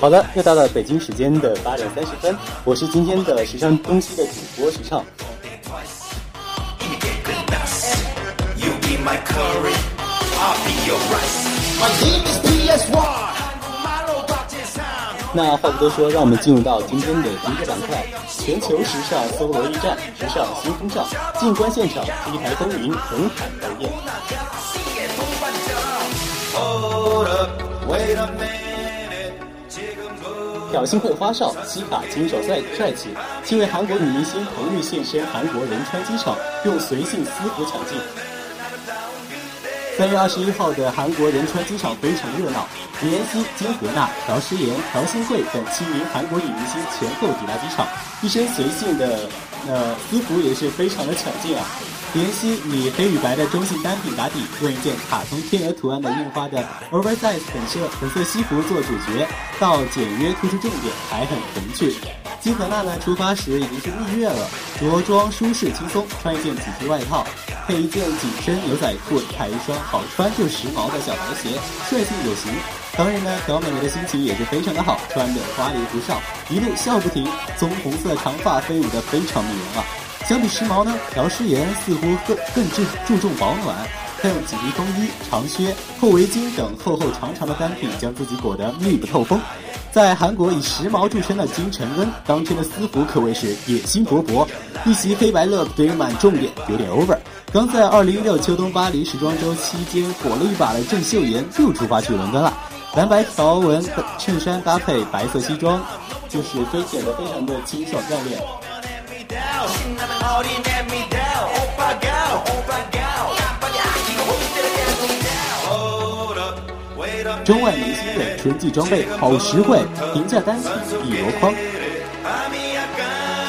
好的，又到了北京时间的八点三十分，我是今天的时尚东西的主播时尚。那话不多说，让我们进入到今天的第一个板块——全球时尚搜罗驿站，时尚新风尚。静观现场一台风云，红海飞燕。挑衅会花哨，西卡亲手帅帅气。七位韩国女明星同日现身韩国仁川机场，用随性私服抢镜。三月二十一号的韩国仁川机场非常热闹，李妍希、金荷娜、朴诗妍、朴信惠等七名韩国女明星前后抵达机场，一身随性的呃衣服也是非常的抢镜啊。妍希以黑与白的中性单品打底，用一件卡通天鹅图案的印花的 oversize 粉色粉色西服做主角，到简约突出重点，还很童趣。金荷娜呢，出发时已经是蜜月了，着装舒适轻松，穿一件紧身外套，配一件紧身牛仔裤，踩一双好穿又时髦的小白鞋，帅气有型。当然呢，朴美美的心情也是非常的好，穿的花里胡哨，一路笑不停，棕红色长发飞舞的非常迷人啊。相比时髦呢，朴诗妍似乎更更注注重保暖。她用紧身风衣、长靴、厚围巾等厚厚长长的单品，将自己裹得密不透风。在韩国以时髦著称的金承恩，当天的私服可谓是野心勃勃，一袭黑白乐堆满重点，有点 over。刚在2016秋冬巴黎时装周期间火了一把的郑秀妍，又出发去伦敦了。蓝白条纹衬衫搭配白色西装，就是非显得非常的清爽干练。中外明星的春季装备好实惠，平价单品一箩筐。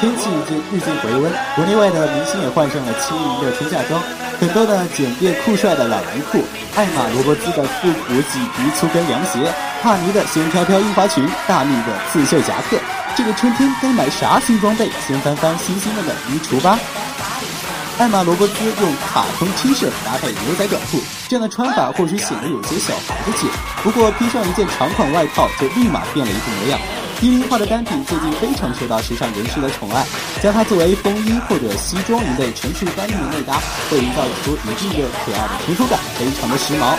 天气已经日渐回温，国内外的明星也换上了轻盈的春夏装，很多的简便酷帅的懒人裤，艾玛罗伯兹的复古麂皮粗跟凉鞋，帕尼的仙飘飘印花裙，大蜜的刺绣夹克。这个春天该买啥新装备？先翻翻新鲜的衣橱吧。艾玛罗伯兹用卡通 T 恤搭配牛仔短裤，这样的穿法或许显得有些小孩子气，不过披上一件长款外套就立马变了一副模样。低龄化的单品最近非常受到时尚人士的宠爱，将它作为风衣或者西装一类成熟单品的内搭，会营造出一定的可爱的成熟感，非常的时髦。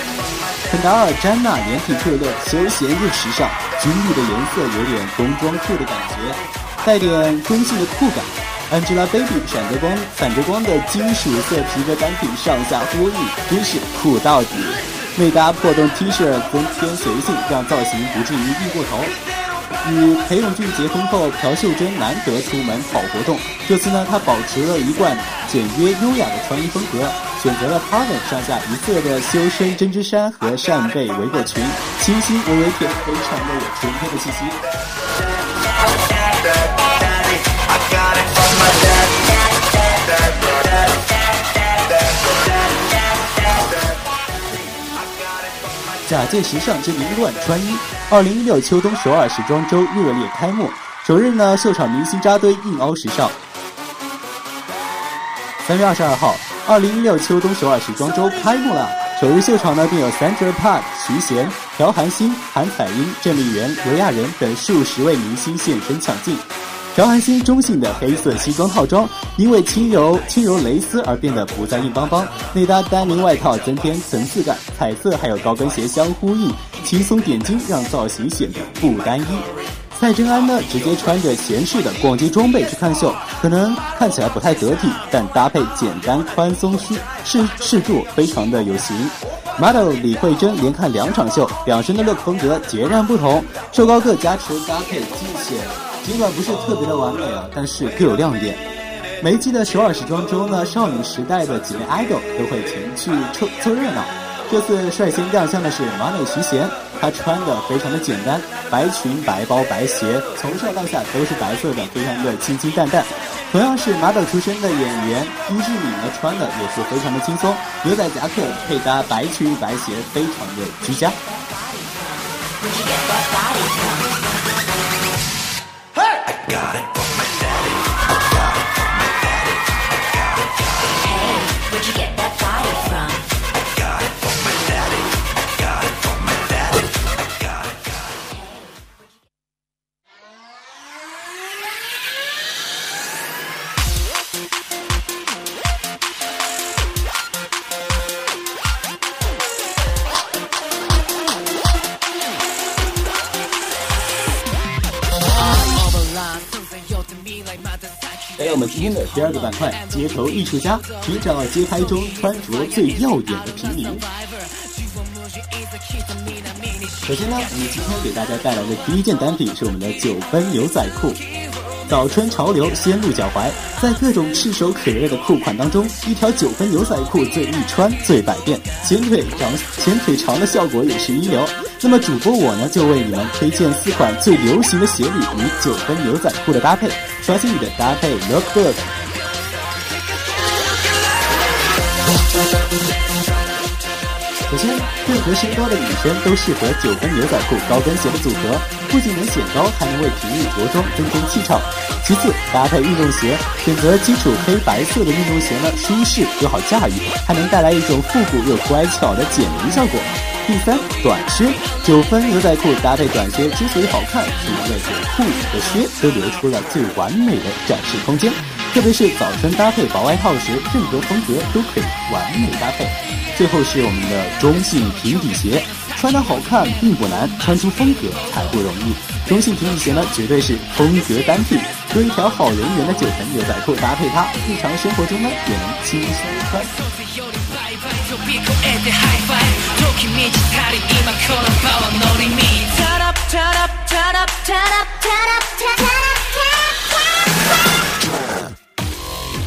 肯达尔·詹娜连体特勒，休闲又时尚，军绿的颜色有点工装裤的感觉，带点中性的酷感。Angelababy 闪着光、闪着光的金属色皮革单品上下呼应，真是酷到底。内搭破洞 T 恤增添随性，让造型不至于硬过头。与裴勇俊结婚后，朴秀珍难得出门跑活动，这次呢，她保持了一贯简约优雅的穿衣风格。选择了 p a r 上下一色的修身针织衫和扇贝围裹裙，清新微微甜，非常的有春天的气息。假借时尚之名乱穿衣，二零一六秋冬首尔时装周热烈开幕，首日呢秀场明星扎堆，硬凹时尚。三月二十二号。二零一六秋冬首尔时装周开幕了，首日秀场呢便有 Sandra Park、徐贤、朴韩星、韩彩英、郑丽媛、刘亚仁等数十位明星现身抢镜。朴韩星中性的黑色西装套装，因为轻柔轻柔蕾丝而变得不再硬邦邦，内搭丹宁外套增添层次感，彩色还有高跟鞋相呼应，轻松点睛，让造型显得不单一。蔡真安呢，直接穿着闲适的逛街装备去看秀，可能看起来不太得体，但搭配简单宽松舒适适度，非常的有型。model 李慧珍连看两场秀，两身的 look 风格截然不同，瘦高个加持搭配尽显，尽管不是特别的完美啊，但是各有亮点。每一季的首尔时装周呢，少女时代的几位 idol 都会前去凑凑热闹。这次率先亮相的是马美徐贤，她穿的非常的简单，白裙、白包、白鞋，从上到下都是白色的，非常的清清淡淡。同样是马导出身的演员伊志敏呢，穿的也是非常的轻松，牛仔夹克配搭白裙白鞋，非常的居家。Hey, where'd you get that body from? 第二个板块——街头艺术家，寻找街拍中穿着最耀眼的平民。首先呢，我们今天给大家带来的第一件单品是我们的九分牛仔裤。早春潮流先露脚踝，在各种炙手可热的裤款当中，一条九分牛仔裤最易穿、最百变，前腿长、前腿长的效果也是一流。那么主播我呢，就为你们推荐四款最流行的鞋履与九分牛仔裤的搭配，刷新你的搭配 lookbook 首先，任何身高的女生都适合九分牛仔裤高跟鞋的组合，不仅能显高，还能为平日着装增添气场。其次，搭配运动鞋，选择基础黑白色的运动鞋呢，舒适又好驾驭，还能带来一种复古又乖巧的减龄效果。第三，短靴，九分牛仔裤搭配短靴之所以好看，是因为这裤和靴都留出了最完美的展示空间。特别是早春搭配薄外套时，任何风格都可以完美搭配。最后是我们的中性平底鞋，穿的好看并不难，穿出风格才不容易。中性平底鞋呢，绝对是风格单品，用一条好人缘的九分牛仔裤搭配它，日常生活中呢也能轻松穿。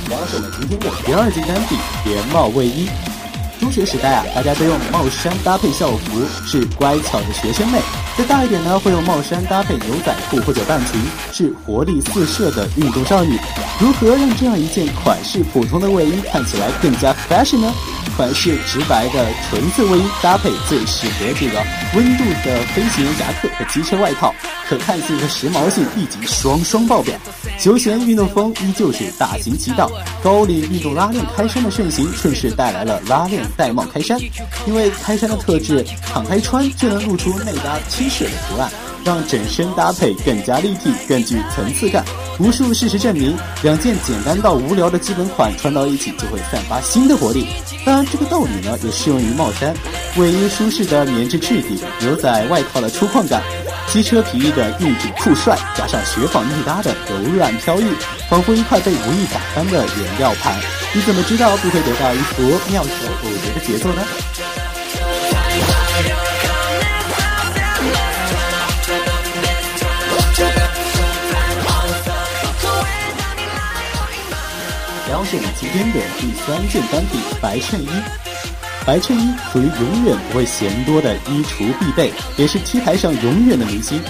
然后是我们今天的第二件单品连帽卫衣。中学时代啊，大家都用帽衫搭配校服，是乖巧的学生妹；再大一点呢，会用帽衫搭配牛仔裤或者半裙，是活力四射的运动少女。如何让这样一件款式普通的卫衣看起来更加 fashion 呢？款式直白的纯色卫衣搭配最适合这个温度的飞行员夹克和机车外套，可看性和时髦性立即双双爆表。休闲运动风依旧是大行其道，高领运动拉链开衫的盛行，顺势带来了拉链戴帽开衫。因为开衫的特质，敞开穿就能露出内搭 T 恤的图案。让整身搭配更加立体，更具层次感。无数事实证明，两件简单到无聊的基本款穿到一起就会散发新的活力。当然，这个道理呢也适用于帽衫。卫衣舒适的棉质质地，牛仔外套的粗犷感，机车皮衣的硬挺酷帅，加上雪纺内搭的柔软飘逸，仿佛一块被无意打翻的颜料盘。你怎么知道不会得到一幅妙手偶得的杰作呢？然后是我们今天的第三件单品白衬衣。白衬衣属于永远不会嫌多的衣橱必备，也是 T 台上永远的明星。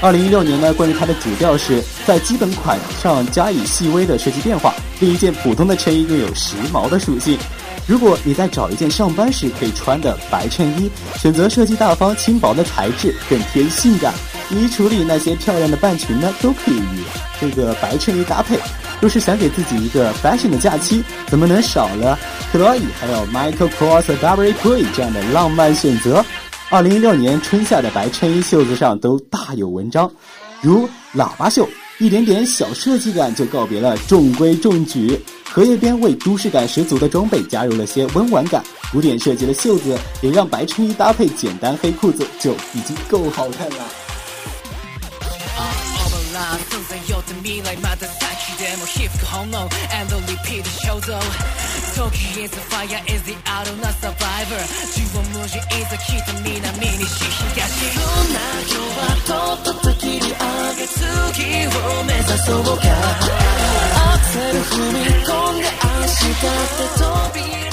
二零一六年呢，关于它的主调是在基本款上加以细微的设计变化，令一件普通的衬衣拥有时髦的属性。如果你在找一件上班时可以穿的白衬衣，选择设计大方轻薄的材质，更添性感。衣橱里那些漂亮的半裙呢，都可以与这个白衬衣搭配。若是想给自己一个 fashion 的假期，怎么能少了 Chloe 还有 Michael Kors、W. Grey 这样的浪漫选择？二零一六年春夏的白衬衣袖子上都大有文章，如喇叭袖，一点点小设计感就告别了中规中矩。荷叶边为都市感十足的装备加入了些温婉感，古典设计的袖子也让白衬衣搭配简单黑裤子就已经够好看了。な偶然よって未来また先でも皮膚本能 And the repeat 衝動時 is the fire is the out of not survivor 自分無事いざ来た南西東そんな今日はとっとと切り上げ月を目指そうかアクセル踏み込んで明日って扉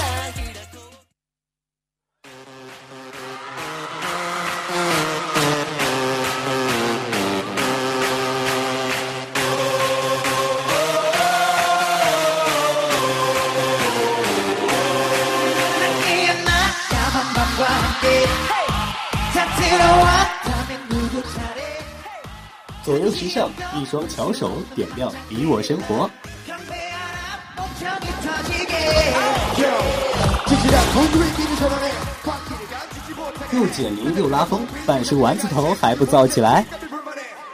时尚，一双巧手点亮你我生活。又减龄又拉风，半叔丸子头还不造起来？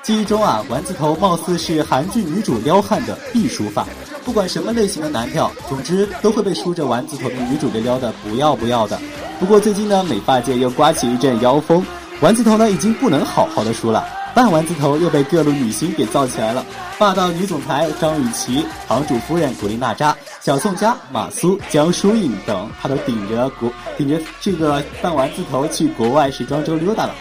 记忆中啊，丸子头貌似是韩剧女主撩汉的必梳发，不管什么类型的男票，总之都会被梳着丸子头的女主给撩的不要不要的。不过最近呢，美发界又刮起一阵妖风，丸子头呢已经不能好好的梳了。半丸子头又被各路女星给造起来了，霸道女总裁张雨绮、堂主夫人古力娜扎、小宋佳、马苏、江疏影等，她都顶着国顶着这个半丸子头去国外时装周溜达了。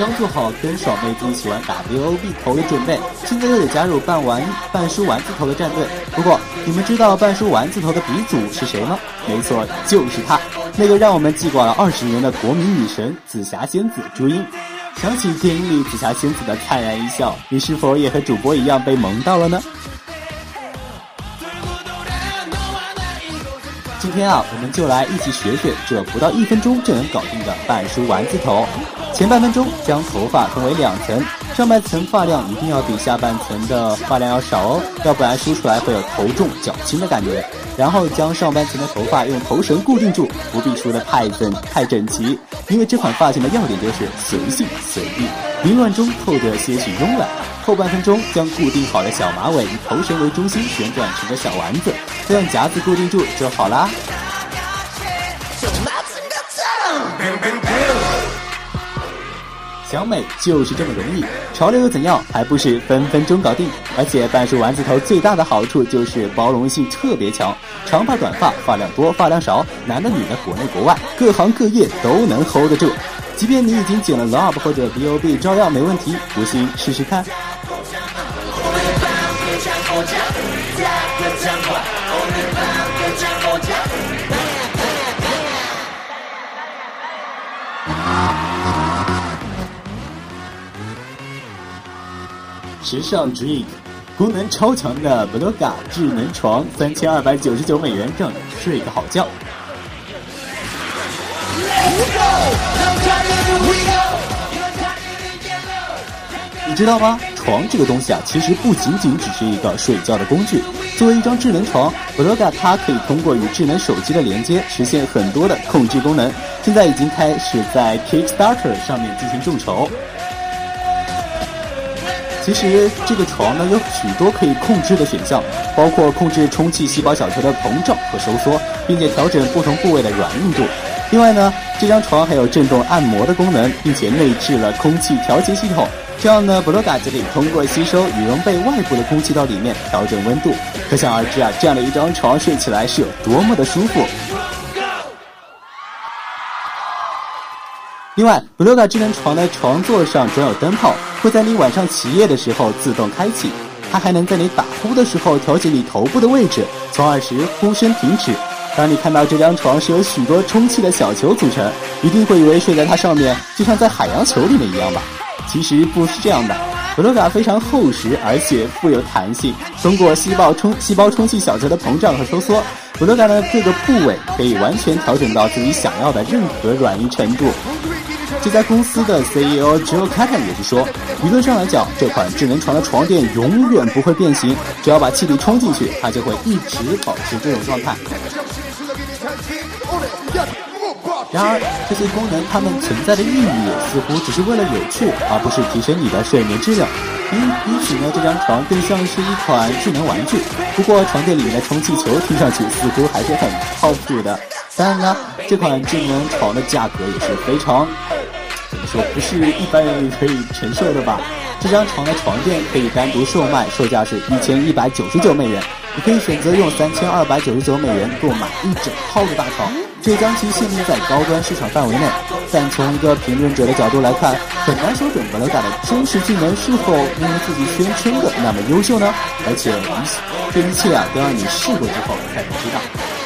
刚做好跟爽妹子一起玩 W O B 头的准备，现在又得加入半丸半梳丸子头的战队。不过，你们知道半梳丸子头的鼻祖是谁吗？没错，就是她，那个让我们记挂了二十年的国民女神紫霞仙子朱茵。想起电影里紫霞仙子的灿然一笑，你是否也和主播一样被萌到了呢？今天啊，我们就来一起学学这不到一分钟就能搞定的半梳丸子头。前半分钟将头发分为两层，上半层发量一定要比下半层的发量要少哦，要不然梳出来会有头重脚轻的感觉。然后将上半层的头发用头绳固定住，不必梳得太整太整齐，因为这款发型的要点就是随性随意，凌乱中透着些许慵懒。后半分钟将固定好的小马尾以头绳为中心旋转成个小丸子，再用夹子固定住就好啦。想美就是这么容易，潮流又怎样？还不是分分钟搞定？而且半梳丸子头最大的好处就是包容性特别强，长发短发，发量多发量少，男的女的，国内国外，各行各业都能 hold 得住。即便你已经剪了 Love 或者 B.O.B，照样没问题。不信试试看。时尚 Drink，功能超强的 Bloga 智能床，三千二百九十九美元，让你睡个好觉。你知道吗？床这个东西啊，其实不仅仅只是一个睡觉的工具。作为一张智能床，Bloga 它可以通过与智能手机的连接，实现很多的控制功能。现在已经开始在 Kickstarter 上面进行众筹。其实这个床呢有许多可以控制的选项，包括控制充气细胞小球的膨胀和收缩，并且调整不同部位的软硬度。另外呢，这张床还有震动按摩的功能，并且内置了空气调节系统。这样呢，布洛嘎就可以通过吸收羽绒被外部的空气到里面调整温度。可想而知啊，这样的一张床睡起来是有多么的舒服。另外，布洛嘎智能床的床座上装有灯泡，会在你晚上起夜的时候自动开启。它还能在你打呼的时候调节你头部的位置，从而使呼声停止。当你看到这张床是由许多充气的小球组成，一定会以为睡在它上面就像在海洋球里面一样吧？其实不是这样的。布洛嘎非常厚实，而且富有弹性。通过细胞充细胞充气小球的膨胀和收缩，布洛嘎的各个部位可以完全调整到自己想要的任何软硬程度。这家公司的 CEO Joe Catton 也是说，理论上来讲，这款智能床的床垫永远不会变形，只要把气体充进去，它就会一直保持这种状态。然而，这些功能它们存在的意义似乎只是为了有趣，而不是提升你的睡眠质量。因因此呢，这张床更像是一款智能玩具。不过，床垫里面的充气球听上去似乎还是很靠谱的。当然呢，这款智能床的价格也是非常。怎么说不是一般人可以承受的吧？这张床的床垫可以单独售卖，售价是一千一百九十九美元。你可以选择用三千二百九十九美元购买一整套的大床，这将其限定在高端市场范围内。但从一个评论者的角度来看，很难说准 Bloga 的真实技能是否如自己宣称的那么优秀呢？而且这一切啊，都要你试过之后才能知道。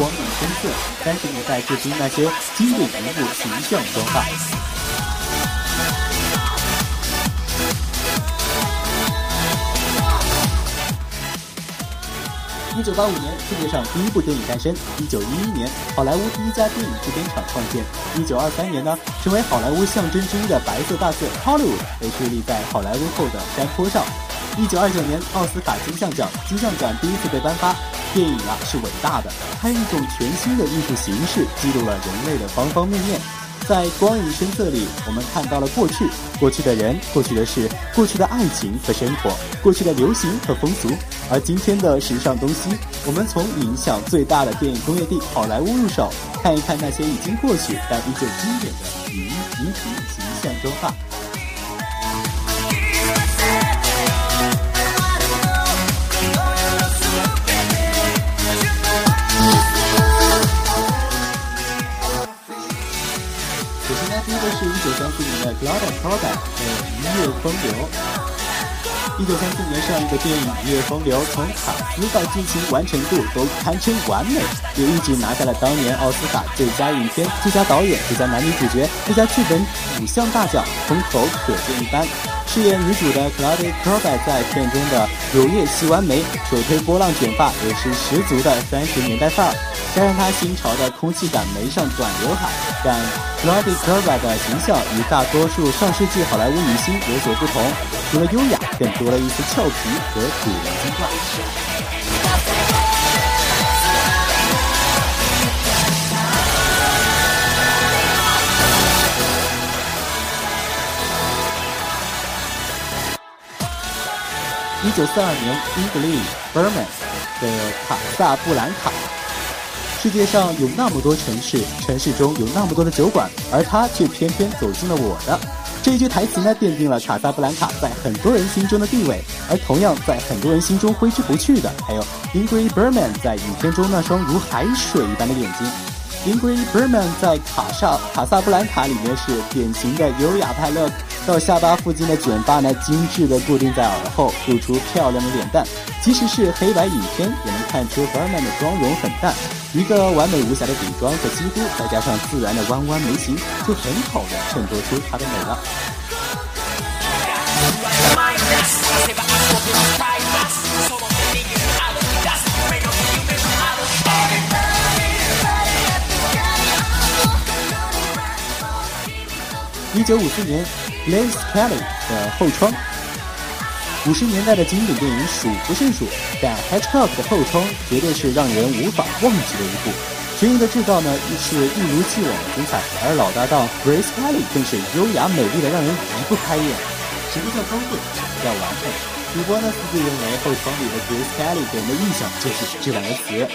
光影深色，三十年代至今那些经典人物形象妆发。一九八五年，世界上第一部电影诞生；一九一一年，好莱坞第一家电影制片厂创建；一九二三年呢，成为好莱坞象征之一的白色大字 Hollywood 被树立在好莱坞后的山坡上；一九二九年，奥斯卡金像奖金像奖第一次被颁发。电影啊是伟大的，它用一种全新的艺术形式记录了人类的方方面面。在光影深色里，我们看到了过去，过去的人，过去的事，过去的爱情和生活，过去的流行和风俗。而今天的时尚东西，我们从影响最大的电影工业地好莱坞入手，看一看那些已经过去但依旧经典的女女体形象妆发。三四年的 Claudia p r o d a 的《一夜风流》。一九三四年上映的电影《一夜风流》，从卡斯到剧情完成度都堪称完美，也一举拿下了当年奥斯卡最佳影片、最佳导演、最佳男女主角、最佳剧本五项大奖，风头可见一斑。饰演女主的 Claudia p r o d a 在片中的乳液细弯眉、手推波浪卷发，也是十足的三十年代范儿。加上她新潮的空气感眉上短刘海，让 Claudia p r o d a 的形象与大多数上世纪好莱坞女星有所不同。除了优雅，更多了一丝俏皮和古灵精怪。一九四二年，英格丽·伯曼的卡萨布兰卡。世界上有那么多城市，城市中有那么多的酒馆，而他却偏偏走进了我的。这一句台词呢，奠定了卡萨布兰卡在很多人心中的地位，而同样在很多人心中挥之不去的，还有 Ingrid Bergman 在影片中那双如海水一般的眼睛。Ingrid Bergman 在卡萨卡萨布兰卡里面是典型的优雅派乐到下巴附近的卷发呢，精致的固定在耳后，露出漂亮的脸蛋。即使是黑白影片，也能看出 Bergman 的妆容很淡。一个完美无瑕的底妆和肌肤，再加上自然的弯弯眉形，就很好的衬托出她的美了。一九五四年，Liz Kelly 的后窗。五十年代的经典电影数不胜数，但 Hitchcock 的后窗绝对是让人无法忘记的一部。悬疑的制造呢，亦是一如既往的精彩，而老搭档 Grace Kelly 更是优雅美丽的，让人移不开眼。什么叫高贵？什么叫完美？主播呢，私自认为后窗里的 Grace Kelly 给人的印象就是这两个词。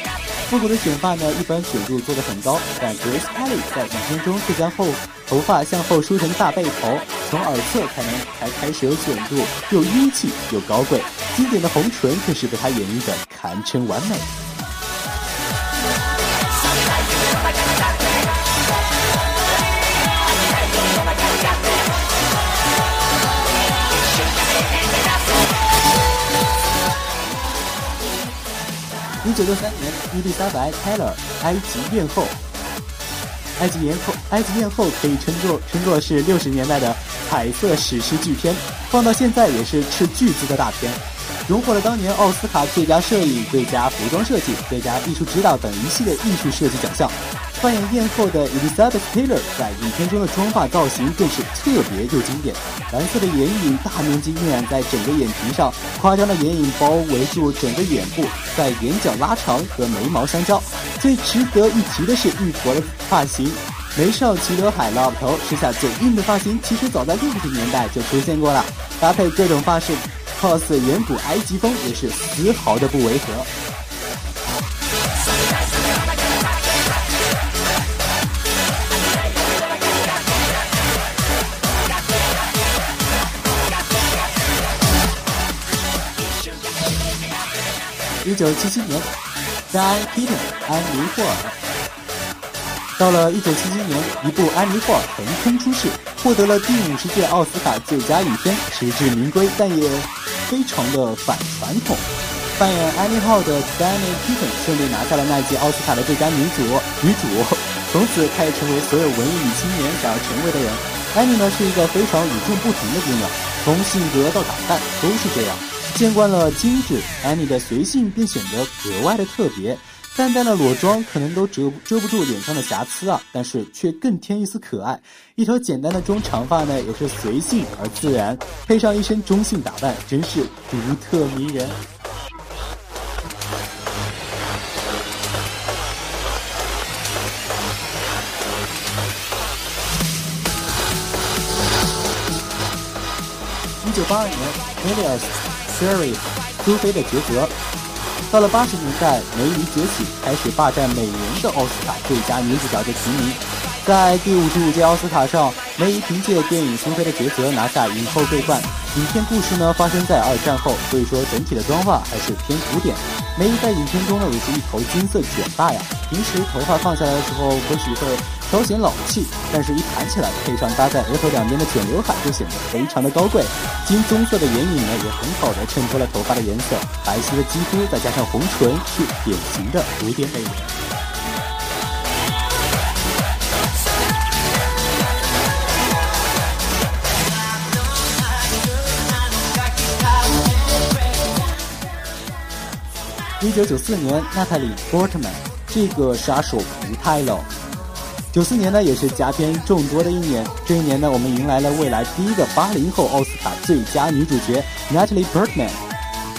复古的卷发呢，一般卷度做得很高，但 Grace Kelly 在影片中却将后头发向后梳成大背头。从耳侧才能才开始有卷度，又英气又高贵。经典的红唇更是被他演绎的堪称完美。一九六三年，伊丽莎白·泰勒，埃及艳后。埃及艳后，埃及艳后可以称作称作是六十年代的彩色史诗巨片，放到现在也是斥巨资的大片，荣获了当年奥斯卡最佳摄影、最佳服装设计、最佳艺术指导等一系列艺术设计奖项。扮演艳后的 Elizabeth Taylor 在影片中的妆发造型更是特别又经典，蓝色的眼影大面积晕染在整个眼皮上，夸张的眼影包围住整个眼部，在眼角拉长和眉毛相交。最值得一提的是玉佛的发型，眉少齐刘海 love 头，时下最硬的发型，其实早在六十年代就出现过了，搭配各种发饰，cos 远古埃及风也是丝毫的不违和。一九七七年，Diane Keaton 安妮霍尔。到了一九七七年，一部《安妮霍尔》横空出世，获得了第五十届奥斯卡最佳影片，实至名归。但也非常的反传统。扮演安妮号的 Danny Keaton 顺利拿下了那届奥斯卡的最佳女主，女主从此她也成为所有文艺女青年想要成为的人。安妮呢是一个非常与众不同的姑娘，从性格到打扮都是这样。见惯了精致，安妮的随性便显得格外的特别。淡淡的裸妆可能都遮遮不住脸上的瑕疵啊，但是却更添一丝可爱。一头简单的中长发呢，也是随性而自然，配上一身中性打扮，真是独特迷人。一九八二年 m i l l i a s Series 苏菲的抉择。到了八十年代，梅姨崛起，开始霸占每年的奥斯卡最佳女主角的提名。在第五十五届奥斯卡上，梅姨凭借电影《苏菲的抉择》拿下影后桂冠。影片故事呢发生在二战后，所以说整体的妆发还是偏古典。梅姨在影片中呢也是一头金色卷发呀，平时头发放下来的时候或许会。稍显老气，但是一盘起来，配上搭在额头两边的卷刘海，就显得非常的高贵。金棕色的眼影呢，也很好的衬托了头发的颜色。白皙的肌肤再加上红唇，是典型的古典美人。一九九四年，娜塔莉·波特曼，这个杀手不太冷。九四年呢，也是佳片众多的一年。这一年呢，我们迎来了未来第一个八零后奥斯卡最佳女主角 Natalie Portman。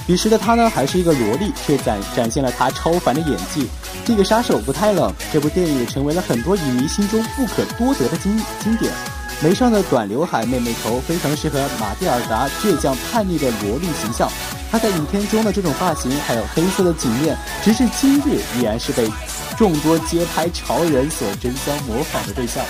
彼时的她呢，还是一个萝莉，却展展现了她超凡的演技。这个杀手不太冷，这部电影也成为了很多影迷心中不可多得的经经典。眉上的短刘海妹妹头，非常适合马蒂尔达倔强叛逆的萝莉形象。她在影片中的这种发型，还有黑色的颈链，直至今日依然是被。众多街拍潮人所争相模仿的对象。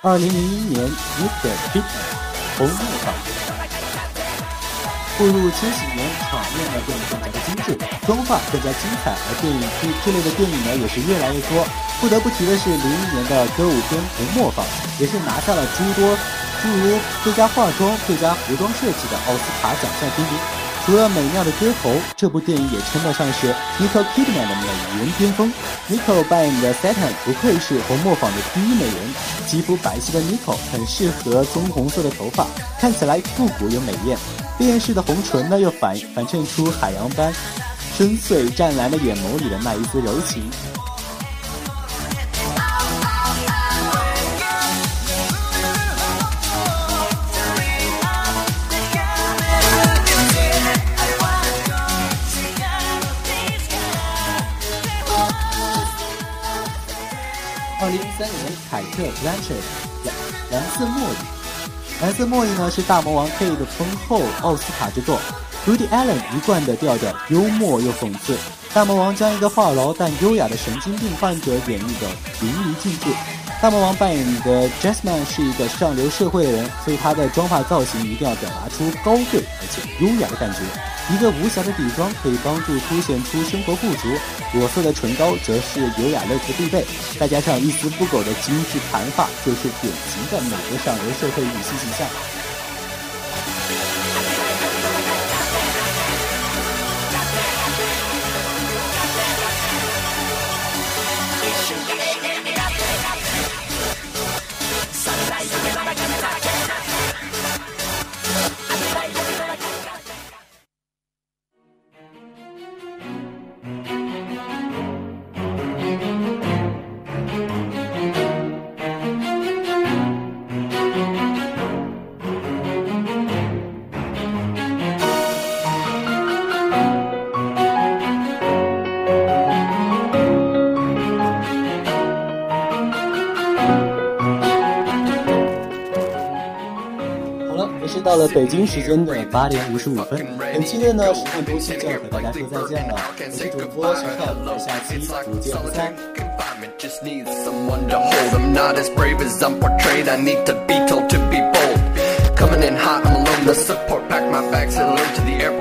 二零零一年，Mr. Pitt 红磨坊。步入千禧年，场面呢变得更加的精致，妆发更加精彩，而电影区这类的电影呢也是越来越多。不得不提的是，零一年的歌舞片《红磨坊》也是拿下了诸多诸如最佳化妆、最佳服装设计的奥斯卡奖项提名。除了美妙的歌喉，这部电影也称得上是 Nicole Kidman 的美颜巅峰。Nicole 扮演的 Satan 不愧是红磨坊的第一美人，肌肤白皙的 Nicole 很适合棕红色的头发，看起来复古又美艳。烈焰式的红唇呢，又反反衬出海洋般深邃湛蓝的眼眸里的那一丝柔情。二零一三年，凯特·布兰切蓝蓝色茉莉》。蓝色茉莉呢是大魔王 K 的丰厚奥斯卡之作，Rudy Allen 一贯的调调幽默又讽刺。大魔王将一个话痨但优雅的神经病患者演绎的淋漓尽致。大魔王扮演的 Jasmine 是一个上流社会的人，所以他的妆发造型一定要表达出高贵而且优雅的感觉。一个无瑕的底妆可以帮助凸显出生活富足，裸色的唇膏则是优雅乐子必备，再加上一丝不苟的精致盘发，就是典型的美国上流社会女性形象。北京时间的八点五十五分，本期的呢时尚周期就要和大家说再见了。我是主播陈凯，我们下期不见不散。 Coming in hot, I'm alone. The support pack my bags, alert to the airport.